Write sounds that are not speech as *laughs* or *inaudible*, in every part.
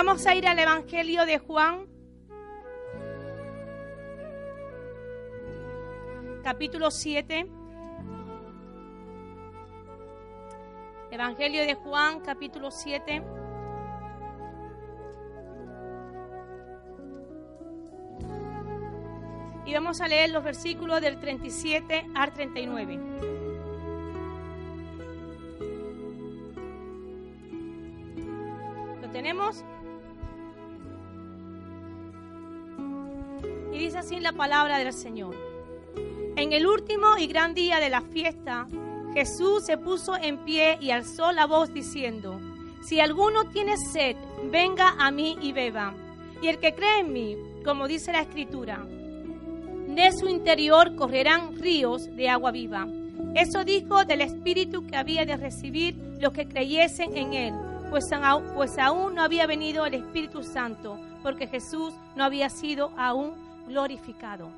Vamos a ir al Evangelio de Juan, capítulo 7. Evangelio de Juan, capítulo 7. Y vamos a leer los versículos del 37 al 39. Palabra del Señor. En el último y gran día de la fiesta, Jesús se puso en pie y alzó la voz diciendo, si alguno tiene sed, venga a mí y beba. Y el que cree en mí, como dice la escritura, de su interior correrán ríos de agua viva. Eso dijo del Espíritu que había de recibir los que creyesen en Él, pues, pues aún no había venido el Espíritu Santo, porque Jesús no había sido aún glorificado.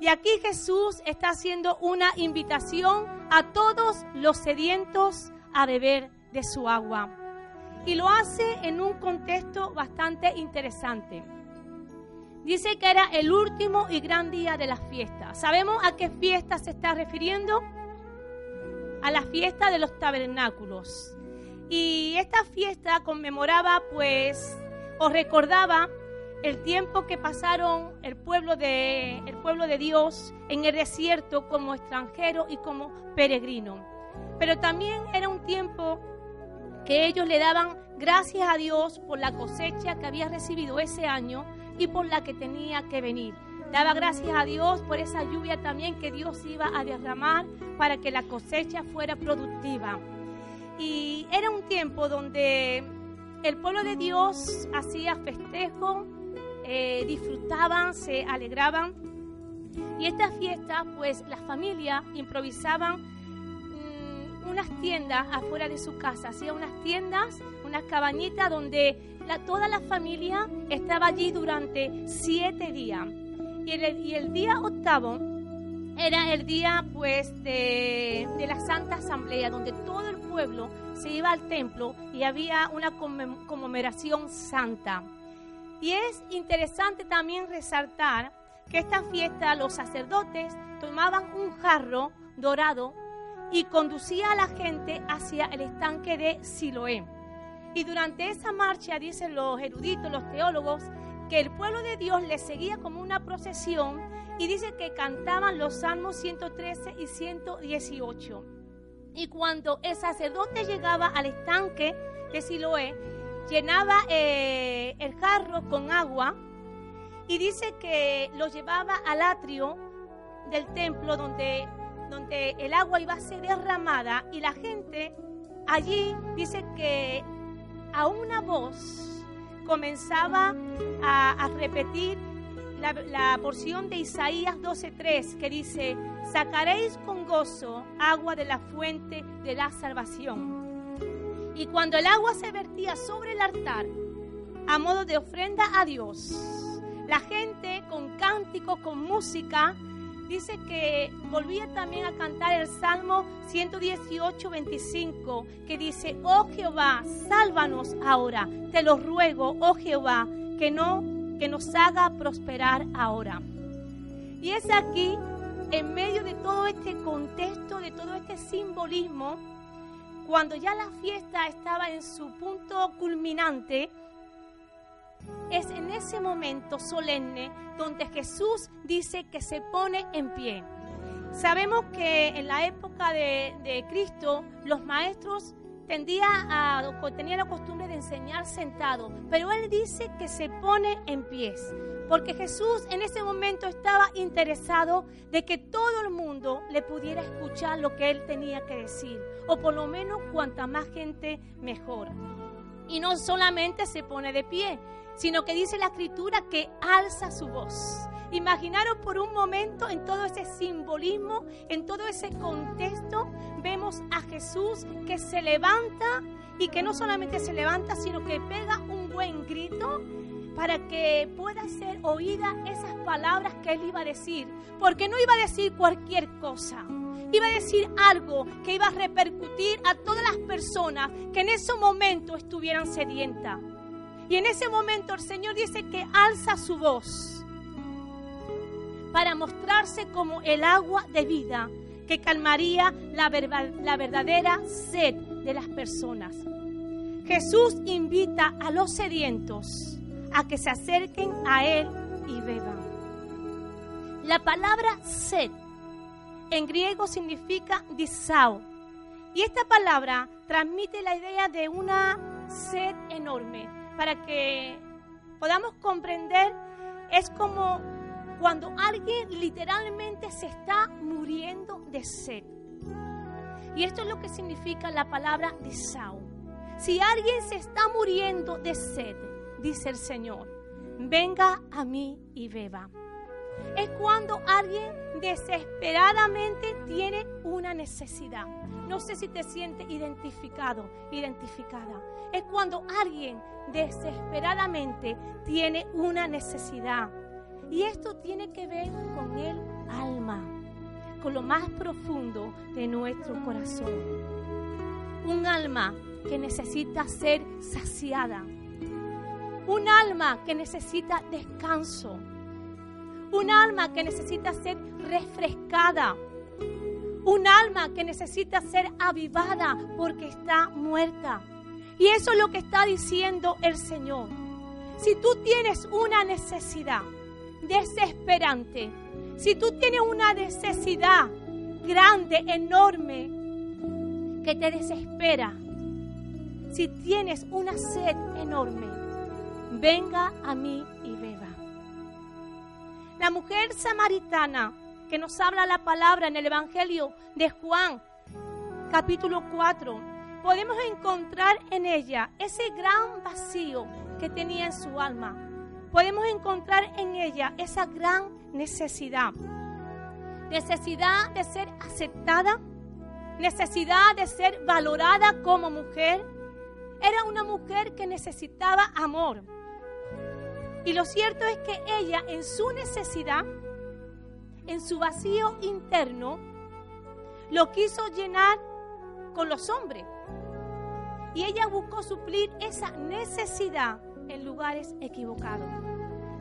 Y aquí Jesús está haciendo una invitación a todos los sedientos a beber de su agua. Y lo hace en un contexto bastante interesante. Dice que era el último y gran día de la fiesta. ¿Sabemos a qué fiesta se está refiriendo? A la fiesta de los tabernáculos. Y esta fiesta conmemoraba, pues, o recordaba el tiempo que pasaron el pueblo de, el pueblo de Dios en el desierto como extranjero y como peregrino. Pero también era un tiempo que ellos le daban gracias a Dios por la cosecha que había recibido ese año y por la que tenía que venir. Daba gracias a Dios por esa lluvia también que Dios iba a derramar para que la cosecha fuera productiva. Y era un tiempo donde el pueblo de Dios hacía festejo, eh, disfrutaban, se alegraban. Y esta fiesta, pues las familias improvisaban mm, unas tiendas afuera de su casa, hacían unas tiendas, unas cabañitas donde toda la familia estaba allí durante siete días. Y el, día octavo era el día pues de, de, la Santa Asamblea, donde todo el pueblo se iba al templo y había una conmemoración santa. Y es interesante también resaltar que esta fiesta los sacerdotes tomaban un jarro dorado y conducía a la gente hacia el estanque de Siloé. Y durante esa marcha, dicen los eruditos, los teólogos, que el pueblo de Dios le seguía como una procesión y dice que cantaban los salmos 113 y 118. Y cuando el sacerdote llegaba al estanque de Siloé, llenaba eh, el jarro con agua y dice que lo llevaba al atrio del templo donde, donde el agua iba a ser derramada y la gente allí dice que a una voz comenzaba a, repetir la, la, porción de Isaías 12:3 que dice, sacaréis con gozo agua de la fuente de la salvación. Y cuando el agua se vertía sobre el altar, a modo de ofrenda a Dios, la gente con cánticos, con música, dice que volvía también a cantar el Salmo 118, 25, que dice, oh Jehová, sálvanos ahora, te lo ruego, oh Jehová, que no, que nos haga prosperar ahora. Y es aquí, en medio de todo este contexto, de todo este simbolismo, cuando ya la fiesta estaba en su punto culminante, es en ese momento solemne donde Jesús dice que se pone en pie. Sabemos que en la época de, Cristo los maestros tendía a, tenían la costumbre de enseñar sentado, pero él dice que se pone en pies, porque Jesús en ese momento estaba interesado de que todo el mundo le pudiera escuchar lo que él tenía que decir, o por lo menos cuanta más gente mejor. Y no solamente se pone de pie, sino que dice la escritura que alza su voz. Imaginaros por un momento en todo ese simbolismo, en todo ese contexto, vemos a Jesús que se levanta y que no solamente se levanta, sino que pega un buen grito para que pueda ser oída esas palabras que él iba a decir, porque no iba a decir cualquier cosa. Iba a decir algo que iba a repercutir a todas las personas que en ese momento estuvieran sedientas. Y en ese momento el Señor dice que alza su voz para mostrarse como el agua de vida que calmaría la, la verdadera sed de las personas. Jesús invita a los sedientos a que se acerquen a Él y beban. La palabra sed en griego significa disao. Y esta palabra transmite la idea de una sed enorme. Para que podamos comprender, es como cuando alguien literalmente se está muriendo de sed. Y esto es lo que significa la palabra disao. Si alguien se está muriendo de sed, dice el Señor, venga a mí y beba. Es cuando alguien desesperadamente tiene una necesidad. No sé si te sientes identificado, identificada. Es cuando alguien desesperadamente tiene una necesidad. Y esto tiene que ver con el alma, con lo más profundo de nuestro corazón. Un alma que necesita ser saciada. Un alma que necesita descanso. Un alma que necesita ser refrescada. Un alma que necesita ser avivada porque está muerta. Y eso es lo que está diciendo el Señor. Si tú tienes una necesidad desesperante, si tú tienes una necesidad grande, enorme, que te desespera, si tienes una sed enorme, venga a mí y beba. La mujer samaritana que nos habla la palabra en el Evangelio de Juan, capítulo 4, podemos encontrar en ella ese gran vacío que tenía en su alma. Podemos encontrar en ella esa gran necesidad. Necesidad de ser aceptada, necesidad de ser valorada como mujer, era una mujer que necesitaba amor. Y lo cierto es que ella en su necesidad, en su vacío interno, lo quiso llenar con los hombres. Y ella buscó suplir esa necesidad en lugares equivocados.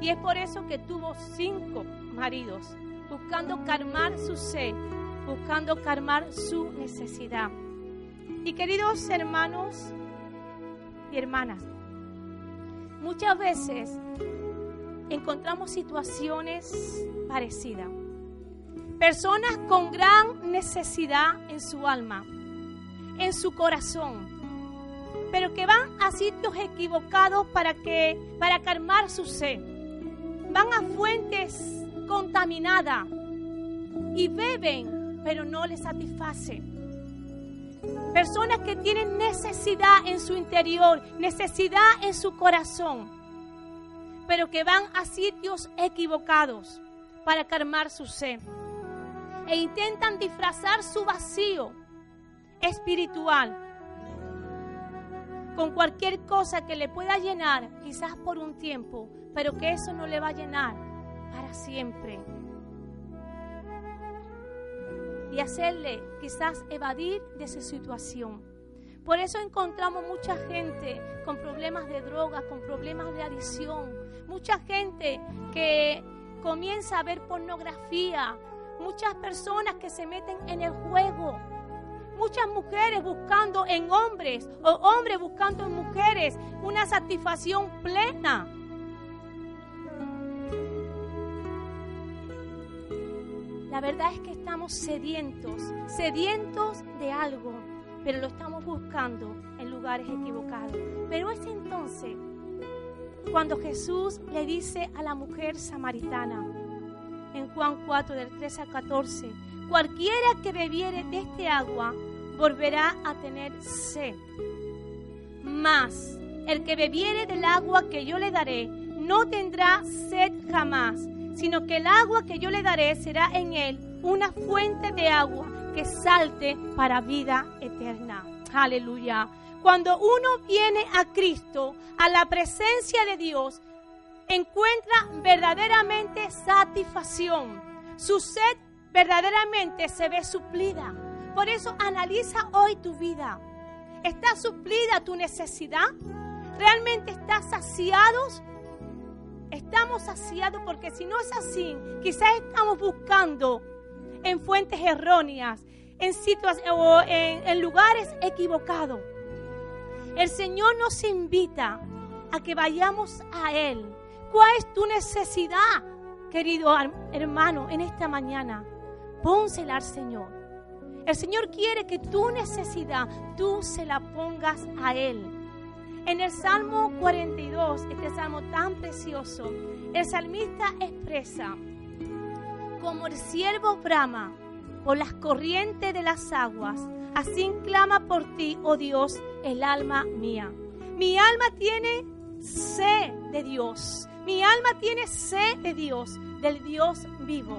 Y es por eso que tuvo cinco maridos, buscando calmar su sed, buscando calmar su necesidad. Y queridos hermanos, hermanas, muchas veces encontramos situaciones parecidas. Personas con gran necesidad en su alma, en su corazón, pero que van a sitios equivocados para que para calmar su sed. Van a fuentes contaminadas y beben, pero no les satisface Personas que tienen necesidad en su interior, necesidad en su corazón, pero que van a sitios equivocados para calmar su sed. E intentan disfrazar su vacío espiritual con cualquier cosa que le pueda llenar, quizás por un tiempo, pero que eso no le va a llenar para siempre. Y hacerle quizás evadir de su situación. Por eso encontramos mucha gente con problemas de drogas, con problemas de adicción, mucha gente que comienza a ver pornografía, muchas personas que se meten en el juego, muchas mujeres buscando en hombres o hombres buscando en mujeres una satisfacción plena. La verdad es que estamos sedientos, sedientos de algo, pero lo estamos buscando en lugares equivocados. Pero es entonces cuando Jesús le dice a la mujer samaritana, en Juan 4 del 13 al 14, cualquiera que bebiere de este agua volverá a tener sed. Mas el que bebiere del agua que yo le daré no tendrá sed jamás sino que el agua que yo le daré será en él una fuente de agua que salte para vida eterna. Aleluya. Cuando uno viene a Cristo, a la presencia de Dios, encuentra verdaderamente satisfacción. Su sed verdaderamente se ve suplida. Por eso analiza hoy tu vida. ¿Está suplida tu necesidad? ¿Realmente estás saciados? Estamos saciados porque si no es así, quizás estamos buscando en fuentes erróneas, en, o en, en lugares equivocados. El Señor nos invita a que vayamos a Él. ¿Cuál es tu necesidad, querido hermano, en esta mañana? Pónsela al Señor. El Señor quiere que tu necesidad tú se la pongas a Él. En el Salmo 42, este salmo tan precioso, el salmista expresa, como el siervo brama por las corrientes de las aguas, así clama por ti, oh Dios, el alma mía. Mi alma tiene sed de Dios. Mi alma tiene sed de Dios, del Dios vivo.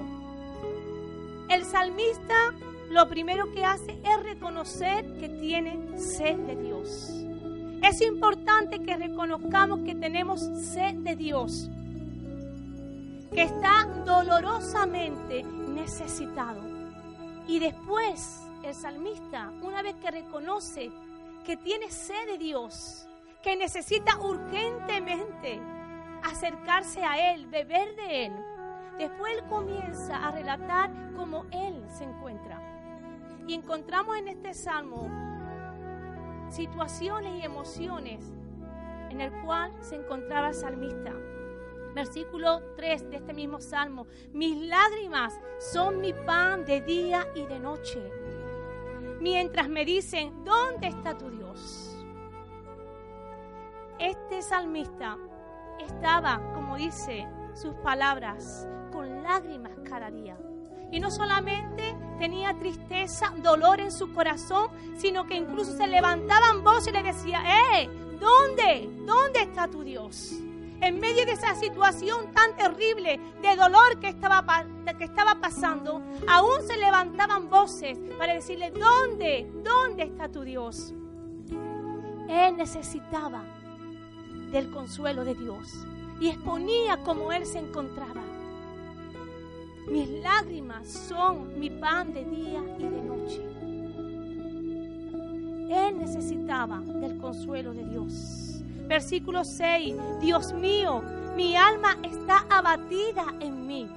El salmista lo primero que hace es reconocer que tiene sed de Dios. Es importante que reconozcamos que tenemos sed de Dios, que está dolorosamente necesitado. Y después el salmista, una vez que reconoce que tiene sed de Dios, que necesita urgentemente acercarse a Él, beber de Él, después Él comienza a relatar cómo Él se encuentra. Y encontramos en este salmo situaciones y emociones en el cual se encontraba el salmista. Versículo 3 de este mismo salmo. Mis lágrimas son mi pan de día y de noche. Mientras me dicen, ¿dónde está tu Dios? Este salmista estaba, como dice sus palabras, con lágrimas cada día. Y no solamente tenía tristeza, dolor en su corazón, sino que incluso se levantaban voces y le decía, ¡eh! ¿Dónde? ¿Dónde está tu Dios? En medio de esa situación tan terrible de dolor que estaba, que estaba pasando, aún se levantaban voces para decirle, ¿dónde? ¿Dónde está tu Dios? Él necesitaba del consuelo de Dios y exponía cómo él se encontraba. Mis lágrimas son mi pan de día y de noche. Él necesitaba del consuelo de Dios. Versículo 6. Dios mío, mi alma está abatida en mí.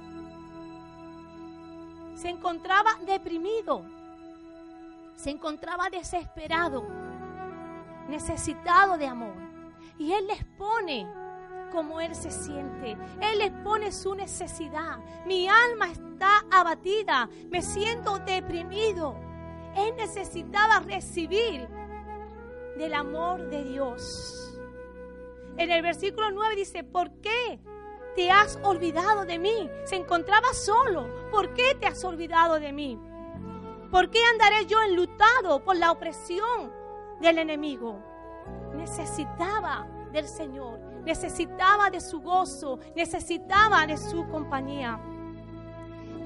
Se encontraba deprimido. Se encontraba desesperado. Necesitado de amor. Y Él les pone como Él se siente. Él les pone su necesidad. Mi alma está abatida, me siento deprimido. Él necesitaba recibir del amor de Dios. En el versículo 9 dice, ¿por qué te has olvidado de mí? Se encontraba solo. ¿Por qué te has olvidado de mí? ¿Por qué andaré yo enlutado por la opresión del enemigo? Necesitaba del Señor necesitaba de su gozo, necesitaba de su compañía.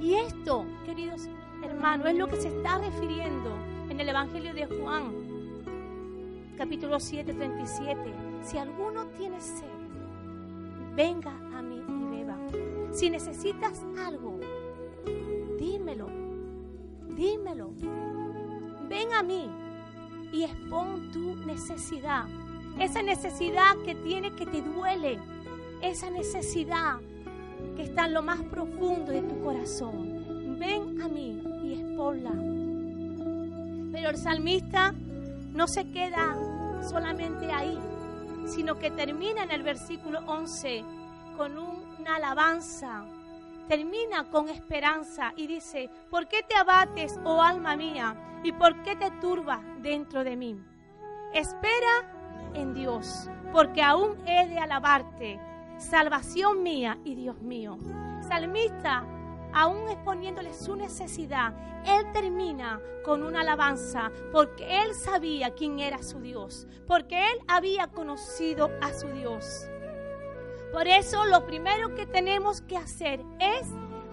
Y esto, queridos hermanos, es lo que se está refiriendo en el Evangelio de Juan, capítulo 7, 37. Si alguno tiene sed, venga a mí y beba. Si necesitas algo, dímelo, dímelo. Ven a mí y expon tu necesidad esa necesidad que tiene que te duele, esa necesidad que está en lo más profundo de tu corazón. Ven a mí y exponla. Pero el salmista no se queda solamente ahí, sino que termina en el versículo 11 con una alabanza. Termina con esperanza y dice, ¿por qué te abates, oh alma mía? ¿Y por qué te turbas dentro de mí? Espera en Dios, porque aún he de alabarte, salvación mía y Dios mío. Salmista, aún exponiéndole su necesidad, él termina con una alabanza, porque él sabía quién era su Dios, porque él había conocido a su Dios. Por eso lo primero que tenemos que hacer es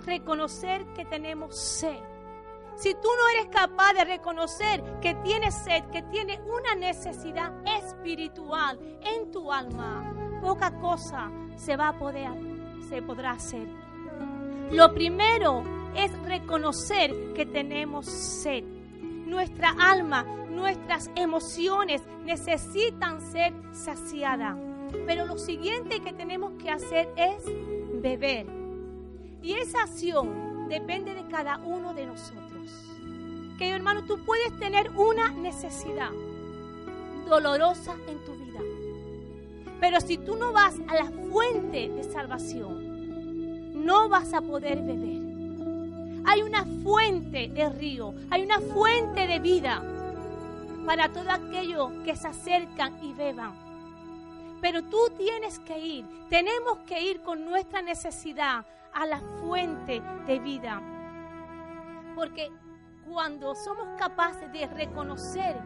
reconocer que tenemos sed si tú no eres capaz de reconocer que tienes sed, que tienes una necesidad espiritual en tu alma, poca cosa se va a poder, se podrá hacer. Lo primero es reconocer que tenemos sed. nuestra alma, nuestras emociones necesitan ser saciadas. Pero lo siguiente que tenemos que hacer es beber. Y esa acción depende de cada uno de nosotros. Que hermano, tú puedes tener una necesidad dolorosa en tu vida. Pero si tú no vas a la fuente de salvación, no vas a poder beber. Hay una fuente de río, hay una fuente de vida para todo aquello que se acercan y beban. Pero tú tienes que ir, tenemos que ir con nuestra necesidad a la fuente de vida. Porque cuando somos capaces de reconocer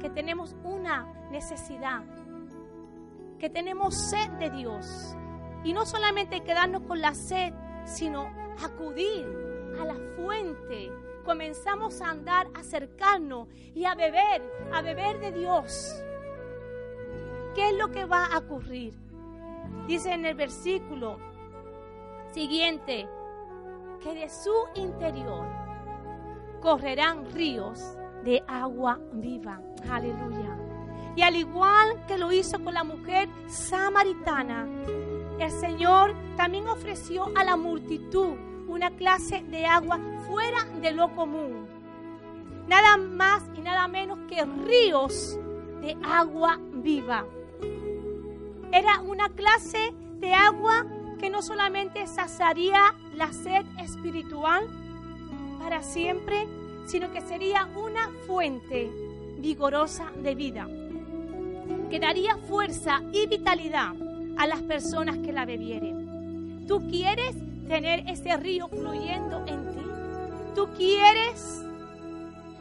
que tenemos una necesidad, que tenemos sed de Dios, y no solamente quedarnos con la sed, sino acudir a la fuente, comenzamos a andar, a acercarnos y a beber, a beber de Dios. ¿Qué es lo que va a ocurrir? Dice en el versículo siguiente que de su interior correrán ríos de agua viva. Aleluya. Y al igual que lo hizo con la mujer samaritana, el Señor también ofreció a la multitud una clase de agua fuera de lo común. Nada más y nada menos que ríos de agua viva. Era una clase de agua que no solamente saciaría la sed espiritual para siempre, sino que sería una fuente vigorosa de vida, que daría fuerza y vitalidad a las personas que la bebieren. ¿Tú quieres tener ese río fluyendo en ti? ¿Tú quieres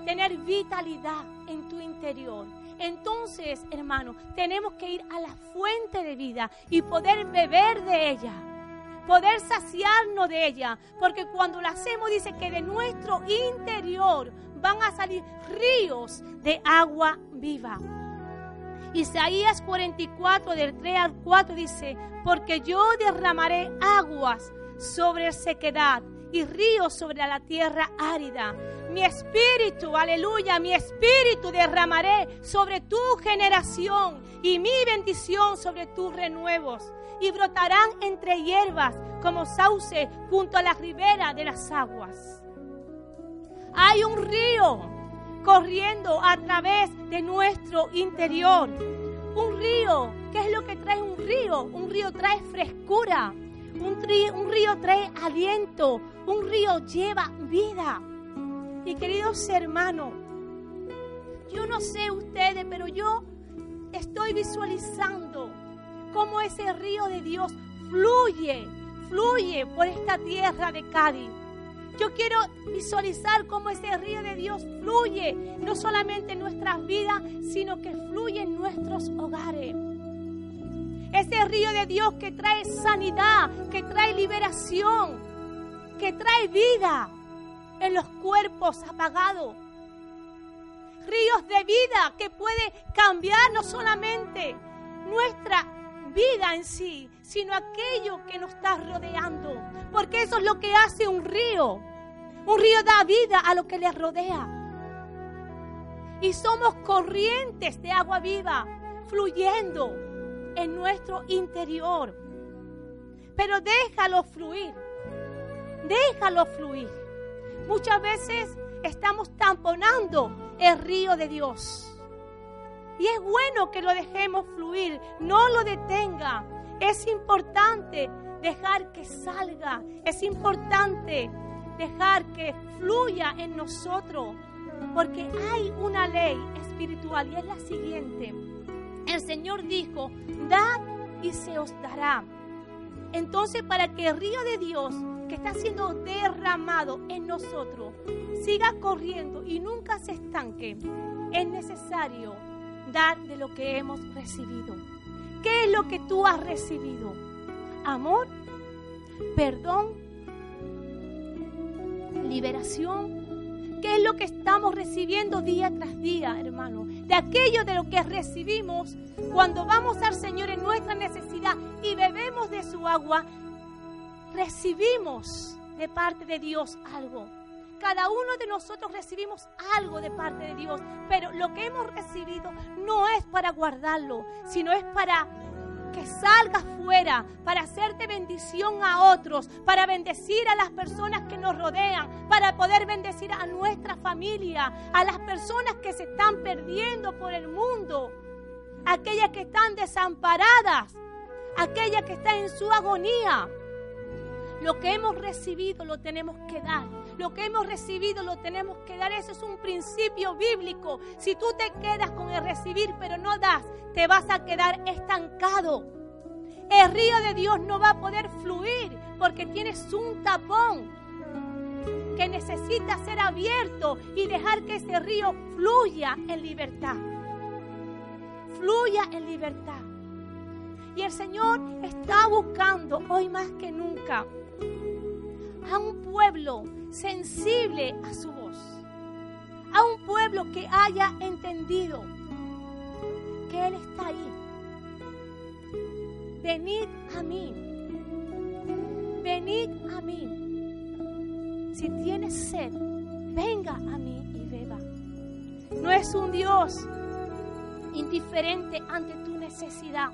tener vitalidad en tu interior? Entonces, hermano, tenemos que ir a la fuente de vida y poder beber de ella, poder saciarnos de ella, porque cuando lo hacemos dice que de nuestro interior van a salir ríos de agua viva. Isaías 44 del 3 al 4 dice, porque yo derramaré aguas sobre sequedad y ríos sobre la tierra árida. Mi espíritu, aleluya, mi espíritu derramaré sobre tu generación y mi bendición sobre tus renuevos. Y brotarán entre hierbas como sauce junto a la ribera de las aguas. Hay un río corriendo a través de nuestro interior. Un río, ¿qué es lo que trae un río? Un río trae frescura. Un río, trae aliento, un río lleva vida. Y queridos hermanos, yo no sé ustedes, pero yo estoy visualizando cómo ese río de Dios fluye, fluye por esta tierra de Cádiz. Yo quiero visualizar cómo ese río de Dios fluye, no solamente en nuestras vidas, sino que fluye en nuestros hogares. Ese río de Dios que trae sanidad, que trae liberación, que trae vida en los cuerpos apagados. Ríos de vida que puede cambiar no solamente nuestra vida en sí, sino aquello que nos está rodeando. Porque eso es lo que hace un río. Un río da vida a lo que le rodea. Y somos corrientes de agua viva fluyendo en nuestro interior. Pero déjalo fluir. Déjalo fluir. Muchas veces estamos tamponando el río de Dios. Y es bueno que lo dejemos fluir, no lo detenga. Es importante dejar que salga, es importante dejar que fluya en nosotros, porque hay una ley espiritual y es la siguiente. El Señor dijo, dad y se os dará. Entonces, para que el río de Dios que está siendo derramado en nosotros siga corriendo y nunca se estanque, es necesario de lo que hemos recibido. ¿Qué es lo que tú has recibido? Amor, perdón, liberación, ¿Qué es lo que estamos recibiendo día tras día, hermano? De aquello de lo que recibimos cuando vamos al Señor en nuestra necesidad y bebemos de su agua, recibimos de parte de Dios algo. Cada uno de nosotros recibimos algo de parte de Dios, pero lo que hemos recibido no es para guardarlo, sino es para que salgas fuera para hacerte bendición a otros, para bendecir a las personas que nos rodean, para poder bendecir a nuestra familia, a las personas que se están perdiendo por el mundo, aquellas que están desamparadas, aquellas que están en su agonía. Lo que hemos recibido lo tenemos que dar. Lo que hemos recibido lo tenemos que dar. Eso es un principio bíblico. Si tú te quedas con el recibir pero no das, te vas a quedar estancado. El río de Dios no va a poder fluir porque tienes un tapón que necesita ser abierto y dejar que ese río fluya en libertad. Fluya en libertad. Y el Señor está buscando hoy más que nunca a un pueblo sensible a su voz, a un pueblo que haya entendido que Él está ahí. Venid a mí, venid a mí. Si tienes sed, venga a mí y beba. No es un Dios indiferente ante tu necesidad.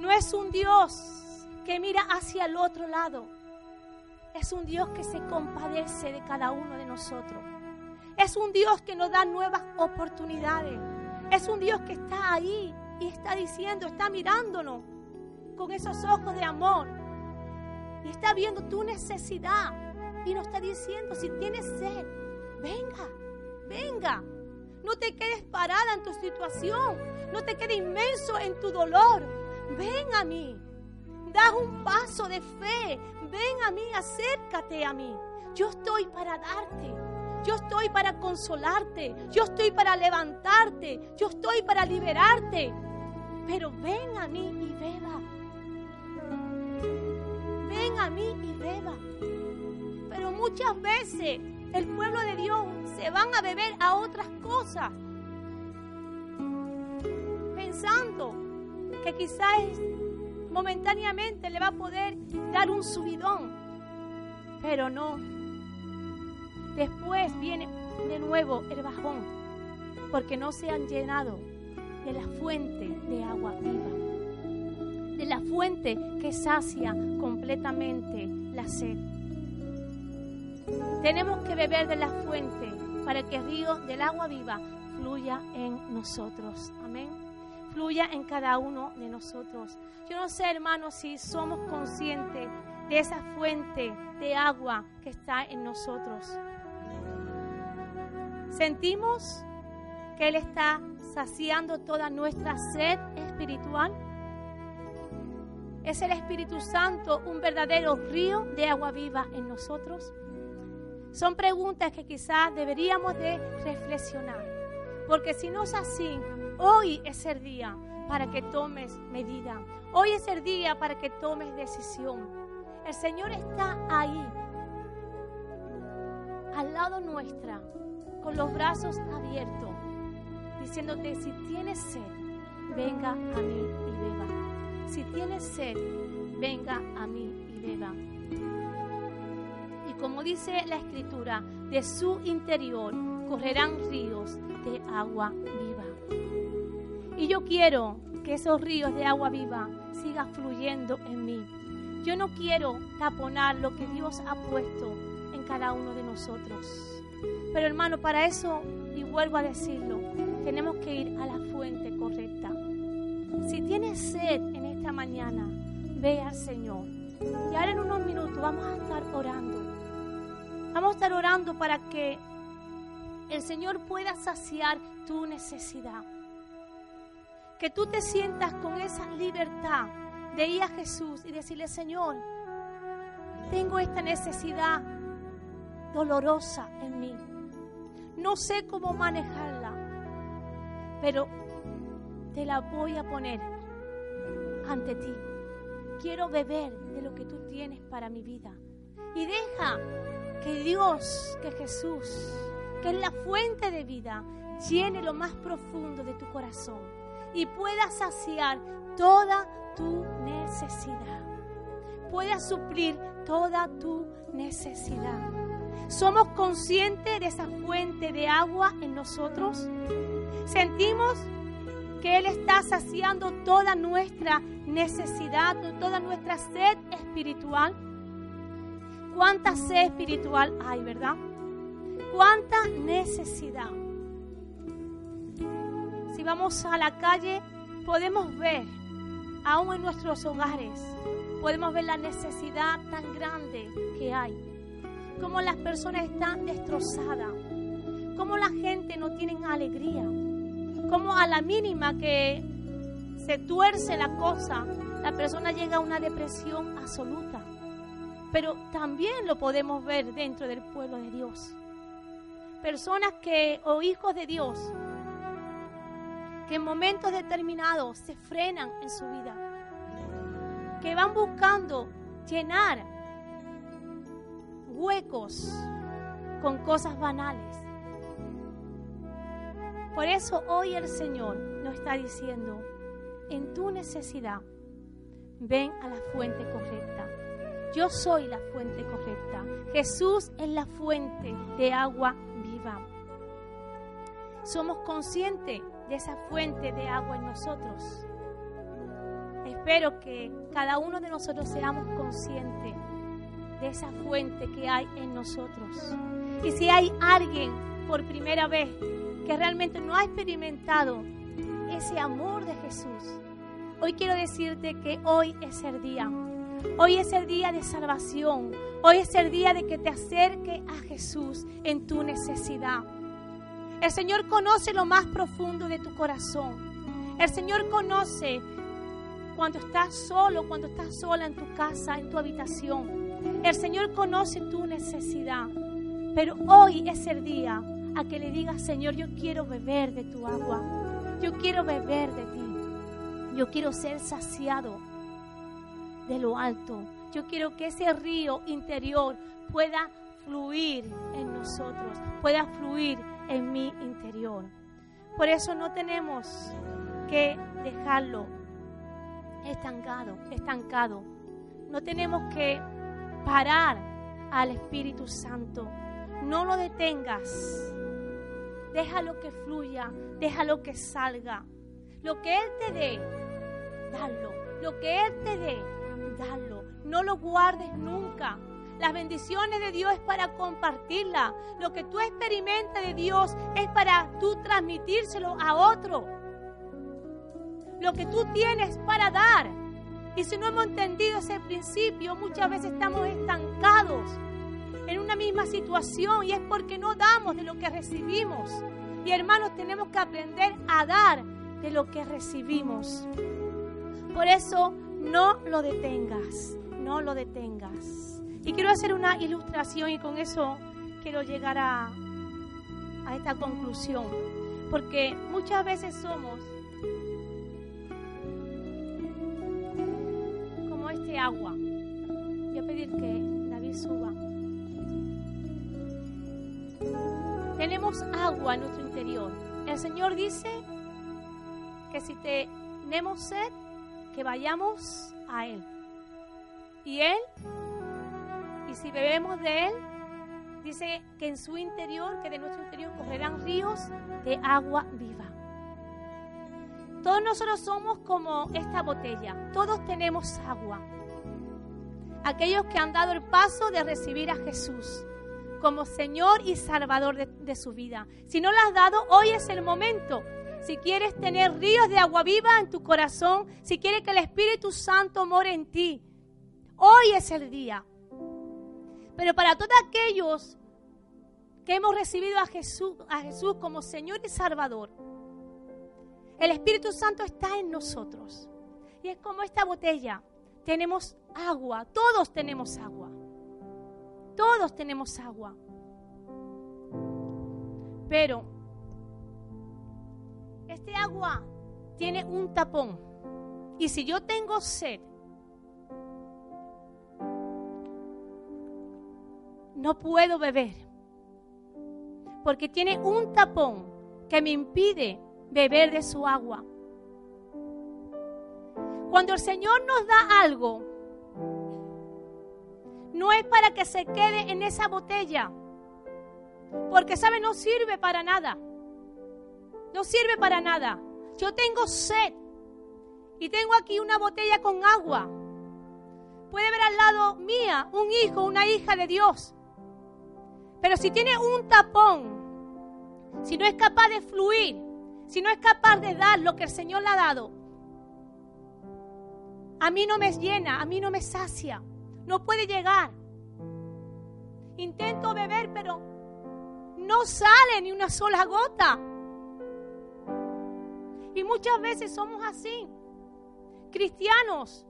No es un Dios que mira hacia el otro lado es un Dios que se compadece de cada uno de nosotros. Es un Dios que nos da nuevas oportunidades. Es un Dios que está ahí y está diciendo, está mirándonos con esos ojos de amor. Y está viendo tu necesidad. Y nos está diciendo, si tienes sed, venga, venga. No te quedes parada en tu situación. No te quedes inmenso en tu dolor. Ven a mí. Da un paso de fe ven a mí, acércate a mí. Yo estoy para darte. Yo estoy para consolarte. Yo estoy para levantarte. Yo estoy para liberarte. Pero ven a mí y beba. Ven a mí y beba. Pero muchas veces el pueblo de Dios se van a beber a otras cosas. Pensando que quizás momentáneamente le va a poder dar un subidón, pero no. Después viene de nuevo el bajón, porque no se han llenado de la fuente de agua viva, de la fuente que sacia completamente la sed. Tenemos que beber de la fuente para que el río del agua viva fluya en nosotros. Amén fluya en cada uno de nosotros. Yo no sé, hermanos, si somos conscientes de esa fuente de agua que está en nosotros. Sentimos que Él está saciando toda nuestra sed espiritual. ¿Es el Espíritu Santo un verdadero río de agua viva en nosotros? Son preguntas que quizás deberíamos de reflexionar. Porque si no es así, Hoy es el día para que tomes medida. Hoy es el día para que tomes decisión. El Señor está ahí, al lado nuestra, con los brazos abiertos, diciéndote, si tienes sed, venga a mí y beba. Si tienes sed, venga a mí y beba. Y como dice la escritura, de su interior correrán ríos de agua viva. Y yo quiero que esos ríos de agua viva sigan fluyendo en mí. Yo no quiero taponar lo que Dios ha puesto en cada uno de nosotros. Pero hermano, para eso, y vuelvo a decirlo, tenemos que ir a la fuente correcta. Si tienes sed en esta mañana, ve al Señor. Y ahora en unos minutos vamos a estar orando. Vamos a estar orando para que el Señor pueda saciar tu necesidad que tú te sientas con esa libertad de ir a Jesús y decirle, Señor, tengo esta necesidad dolorosa en mí. No sé cómo manejarla, pero te la voy a poner ante ti. Quiero beber de lo que tú tienes para mi vida. Y deja que Dios, que Jesús, que es la fuente de vida, llene lo más profundo de tu corazón y pueda saciar toda tu necesidad. Pueda suplir toda tu necesidad. ¿Somos conscientes de esa fuente de agua en nosotros? ¿Sentimos que Él está saciando toda nuestra necesidad, toda nuestra sed espiritual? ¿Cuánta sed espiritual hay, verdad? ¿Cuánta necesidad? Vamos a la calle, podemos ver, aún en nuestros hogares, podemos ver la necesidad tan grande que hay. Cómo las personas están destrozadas. Cómo la gente no tiene alegría. Cómo a la mínima que se tuerce la cosa, la persona llega a una depresión absoluta. Pero también lo podemos ver dentro del pueblo de Dios. Personas que, o hijos de Dios, que en momentos determinados se frenan en su vida que van buscando llenar huecos con cosas banales. Por eso hoy el Señor nos está diciendo, en tu necesidad, ven a la fuente correcta. Yo soy la fuente correcta. Jesús es la fuente de agua viva. Somos conscientes de esa fuente de agua en nosotros. Espero que cada uno de nosotros seamos conscientes de esa fuente que hay en nosotros. Y si hay alguien por primera vez que realmente no ha experimentado ese amor de Jesús, hoy quiero decirte que hoy es el día. Hoy es el día de salvación. Hoy es el día de que te acerque a Jesús en tu necesidad. El Señor conoce lo más profundo de tu corazón. El Señor conoce cuando estás solo, cuando estás sola en tu casa, en tu habitación. El Señor conoce tu necesidad. Pero hoy es el día a que le digas, Señor, yo quiero beber de tu agua. Yo quiero beber de ti. Yo quiero ser saciado de lo alto. Yo quiero que ese río interior pueda fluir en nosotros, pueda fluir en mi interior. Por eso no tenemos que dejarlo estancado, estancado. No tenemos que parar al Espíritu Santo. No lo detengas. Déjalo que fluya, déjalo que salga. Lo que Él te dé, dalo. Lo que Él te dé, dalo. No lo guardes nunca. Las bendiciones de Dios es para compartirla. Lo que tú experimentas de Dios es para tú transmitírselo a otro lo que tú tienes para dar. Y si no hemos entendido ese principio, muchas veces estamos estancados en una misma situación y es porque no damos de lo que recibimos. Y hermanos, tenemos que aprender a dar de lo que recibimos. Por eso, no lo detengas, no lo detengas. Y quiero hacer una ilustración y con eso quiero llegar a, esta conclusión. Porque muchas veces somos agua. Voy a pedir que David suba. Tenemos agua en nuestro interior. El Señor dice que si tenemos sed, que vayamos a Él. Y Él, si bebemos de Él, dice que en su interior, que de nuestro interior correrán ríos de agua viva. Todos nosotros somos como esta botella, todos tenemos agua aquellos que han dado el paso de recibir a Jesús como Señor y Salvador de, su vida. Si no lo has dado, hoy es el momento. Si quieres tener ríos de agua viva en tu corazón, si quieres que el Espíritu Santo more en ti, hoy es el día. Pero para todos aquellos que hemos recibido a Jesús, como Señor y Salvador, el Espíritu Santo está en nosotros. Y es como esta botella tenemos agua, todos tenemos agua. Todos tenemos agua. Pero este agua tiene un tapón. Y si yo tengo sed, no puedo beber. Porque tiene un tapón que me impide beber de su agua. Cuando el Señor nos da algo, no es para que se quede en esa botella, Porque, ¿sabe? No sirve para nada. No sirve para nada. Yo tengo sed y tengo aquí una botella con agua. Puede ver al lado mía un hijo, una hija de Dios. Pero si tiene un tapón, si no es capaz de fluir, si no es capaz de dar lo que el Señor le ha dado, a mí no me llena, a mí no me sacia, no puede llegar. Intento beber, pero no sale ni una sola gota. Y muchas veces somos así, cristianos,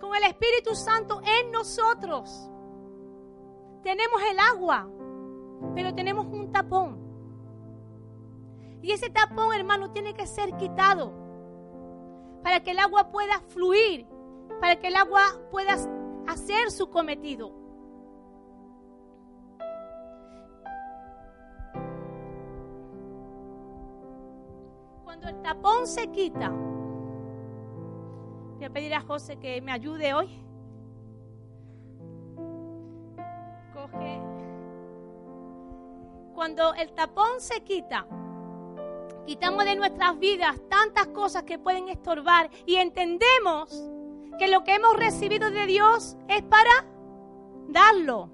con el Espíritu Santo en nosotros. Tenemos el agua, pero tenemos un tapón. Y ese tapón, hermano, tiene que ser quitado para que el agua pueda fluir, para que el agua pueda hacer su cometido. Cuando el tapón se quita, voy a pedir a José que me ayude hoy. Cuando el tapón se quita, quitamos de nuestras vidas tantas cosas que pueden estorbar y entendemos que lo que hemos recibido de Dios es para darlo.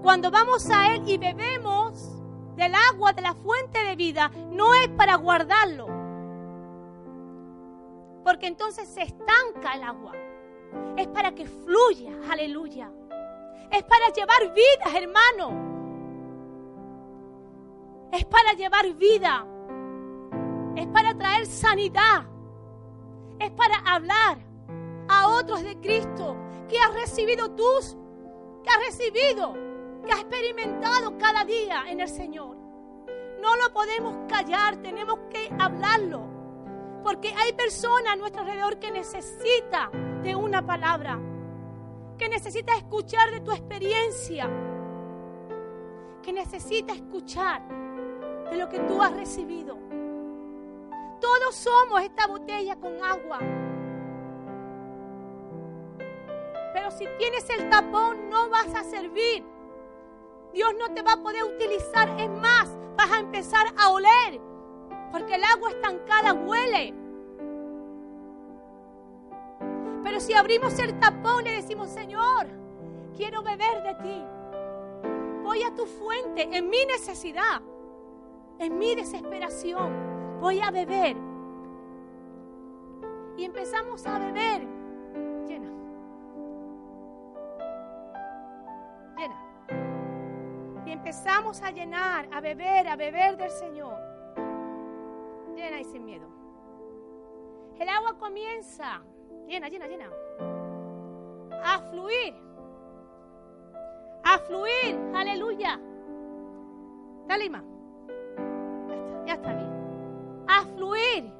Cuando vamos a Él y bebemos del agua de la fuente de vida, no es para guardarlo. Porque entonces se estanca el agua. Es para que fluya, aleluya. Es para llevar vida, hermano. Es para llevar vida. Es para traer sanidad, es para hablar a otros de Cristo que has recibido tú, que has recibido, que has experimentado cada día en el Señor. No lo podemos callar, tenemos que hablarlo, porque hay personas a nuestro alrededor que necesita de una palabra, que necesita escuchar de tu experiencia, que necesita escuchar de lo que tú has recibido. Todos somos esta botella con agua. Pero si tienes el tapón no vas a servir. Dios no te va a poder utilizar. Es más, vas a empezar a oler. Porque el agua estancada huele. Pero si abrimos el tapón y decimos, Señor, quiero beber de ti. Voy a tu fuente en mi necesidad, en mi desesperación voy a beber. Y empezamos a beber. Llena. Llena. Y empezamos a llenar, a beber, a beber del Señor. Llena y sin miedo. El agua comienza, llena, llena, llena, a fluir. A fluir, aleluya. Dale, está, ya está bien a fluir.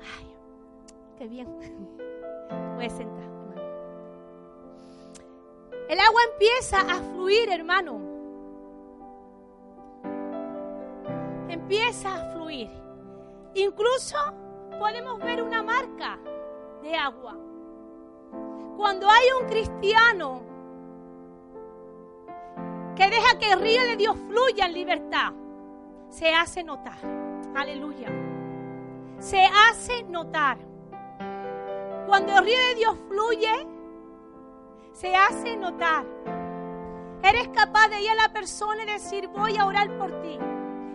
Ay, qué bien. *laughs* Voy a sentar, El agua empieza a fluir, hermano. Empieza a fluir. Incluso podemos ver una marca de agua. Cuando hay un cristiano que deja que el río de Dios fluya en libertad, se hace notar. Aleluya. Se hace notar. Cuando el río de Dios fluye, se hace notar. Eres capaz de ir a la persona y decir, voy a orar por ti.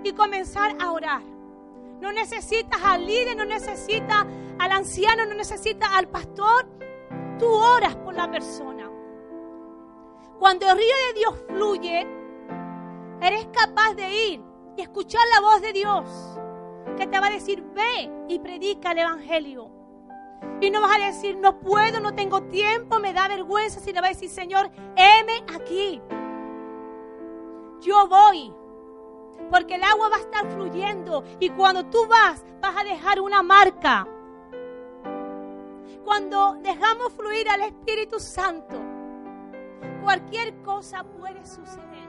Y comenzar a orar. No necesitas al líder, no necesitas al anciano, no necesitas al pastor. Tú oras por la persona. Cuando el río de Dios fluye, eres capaz de ir y escuchar la voz de Dios que te va a decir, ve y predica el Evangelio. Y no vas a decir, no puedo, no tengo tiempo, me da vergüenza, sino va a decir, Señor, heme aquí. Yo voy, porque el agua va a estar fluyendo y cuando tú vas, vas a dejar una marca. Cuando dejamos fluir al Espíritu Santo, cualquier cosa puede suceder.